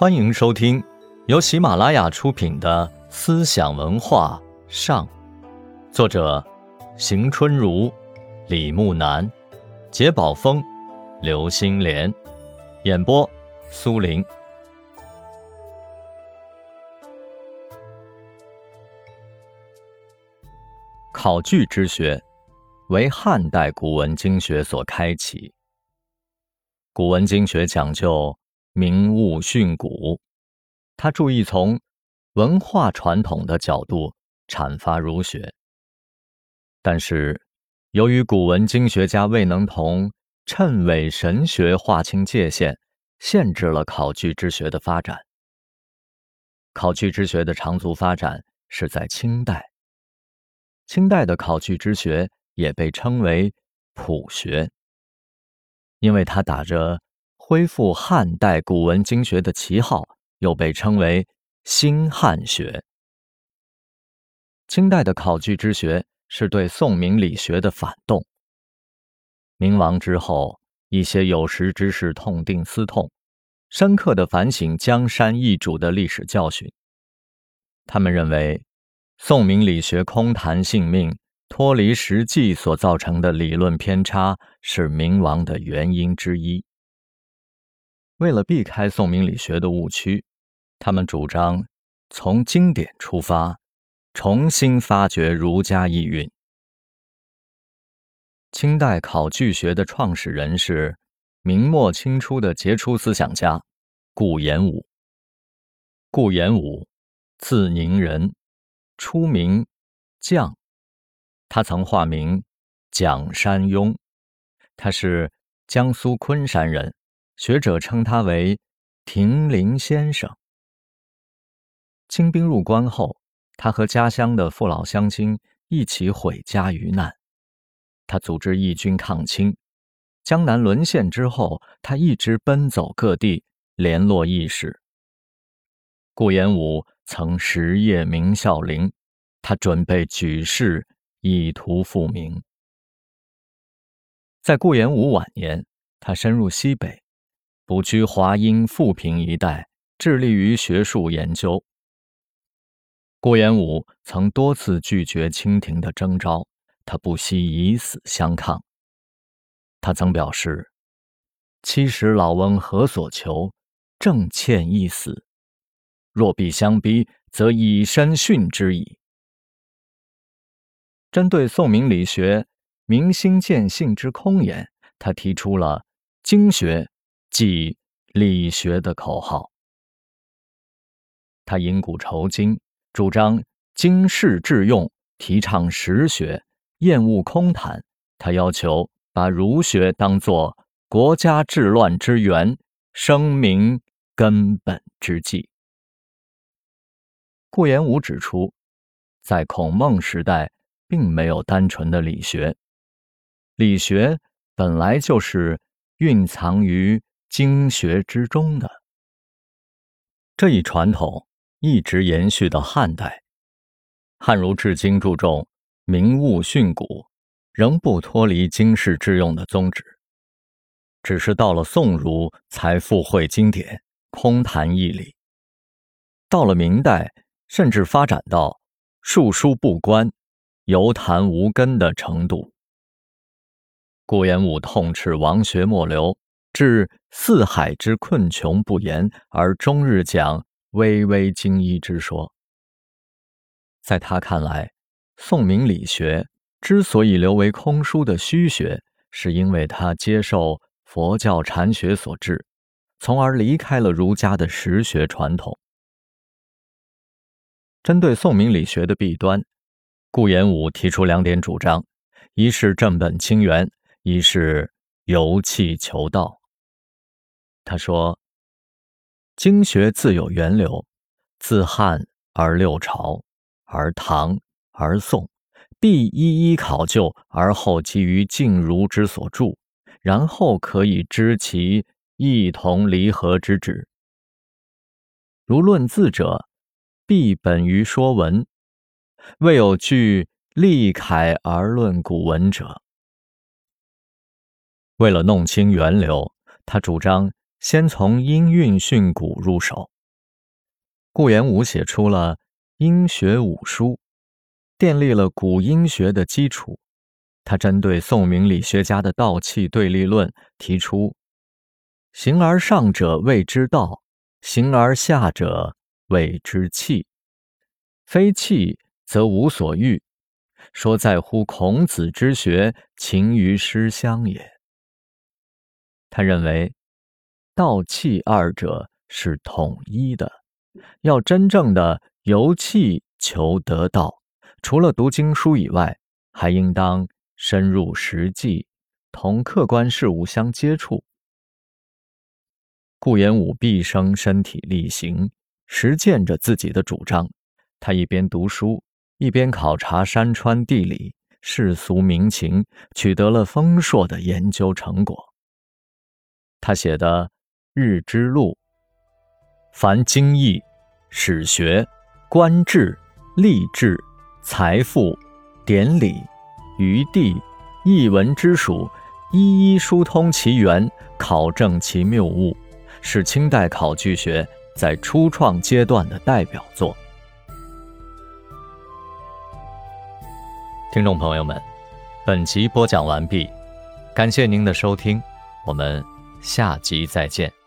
欢迎收听由喜马拉雅出品的《思想文化上》，作者邢春如、李木南、杰宝峰、刘星莲，演播苏林。考据之学为汉代古文经学所开启。古文经学讲究。明物训古，他注意从文化传统的角度阐发儒学。但是，由于古文经学家未能同谶纬神学划清界限，限制了考据之学的发展。考据之学的长足发展是在清代。清代的考据之学也被称为朴学，因为它打着。恢复汉代古文经学的旗号，又被称为新汉学。清代的考据之学是对宋明理学的反动。明亡之后，一些有识之士痛定思痛，深刻的反省江山易主的历史教训。他们认为，宋明理学空谈性命、脱离实际所造成的理论偏差，是明亡的原因之一。为了避开宋明理学的误区，他们主张从经典出发，重新发掘儒家意蕴。清代考据学的创始人是明末清初的杰出思想家顾炎武。顾炎武，字宁人，初名绛，他曾化名蒋山庸，他是江苏昆山人。学者称他为亭林先生。清兵入关后，他和家乡的父老乡亲一起毁家于难。他组织义军抗清。江南沦陷之后，他一直奔走各地，联络义士。顾炎武曾实业明孝陵，他准备举事以图复明。在顾炎武晚年，他深入西北。卜居华阴、富平一带，致力于学术研究。顾炎武曾多次拒绝清廷的征召，他不惜以死相抗。他曾表示：“七十老翁何所求？正欠一死。若必相逼，则以身殉之矣。”针对宋明理学明心见性之空言，他提出了经学。即理学的口号。他因古酬今，主张经世致用，提倡实学，厌恶空谈。他要求把儒学当作国家治乱之源，生民根本之计。顾炎武指出，在孔孟时代，并没有单纯的理学，理学本来就是蕴藏于。经学之中的这一传统一直延续到汉代，汉儒至今注重明物训古，仍不脱离经世致用的宗旨。只是到了宋儒才附会经典，空谈义理；到了明代，甚至发展到述书不观，犹谈无根的程度。顾炎武痛斥王学莫流。至四海之困穷不言，而终日讲微微精医之说。在他看来，宋明理学之所以留为空疏的虚学，是因为他接受佛教禅学所致，从而离开了儒家的实学传统。针对宋明理学的弊端，顾炎武提出两点主张：一是正本清源，一是由气求道。他说：“经学自有源流，自汉而六朝，而唐而宋，必一一考究，而后基于静儒之所著，然后可以知其异同离合之旨。如论字者，必本于说文，未有据立楷而论古文者。为了弄清源流，他主张。”先从音韵训诂入手。顾炎武写出了《音学五书》，奠立了古音学的基础。他针对宋明理学家的道气对立论，提出“形而上者谓之道，形而下者谓之气。非气则无所欲。”说在乎孔子之学，勤于诗乡也。他认为，道气二者是统一的，要真正的由气求得道，除了读经书以外，还应当深入实际，同客观事物相接触。顾炎武毕生身体力行，实践着自己的主张。他一边读书。一边考察山川地理、世俗民情，取得了丰硕的研究成果。他写的《日之路》，凡经义、史学、官制、吏治、财富、典礼、余地、译文之属，一一疏通其源，考证其谬误，是清代考据学在初创阶段的代表作。听众朋友们，本集播讲完毕，感谢您的收听，我们下集再见。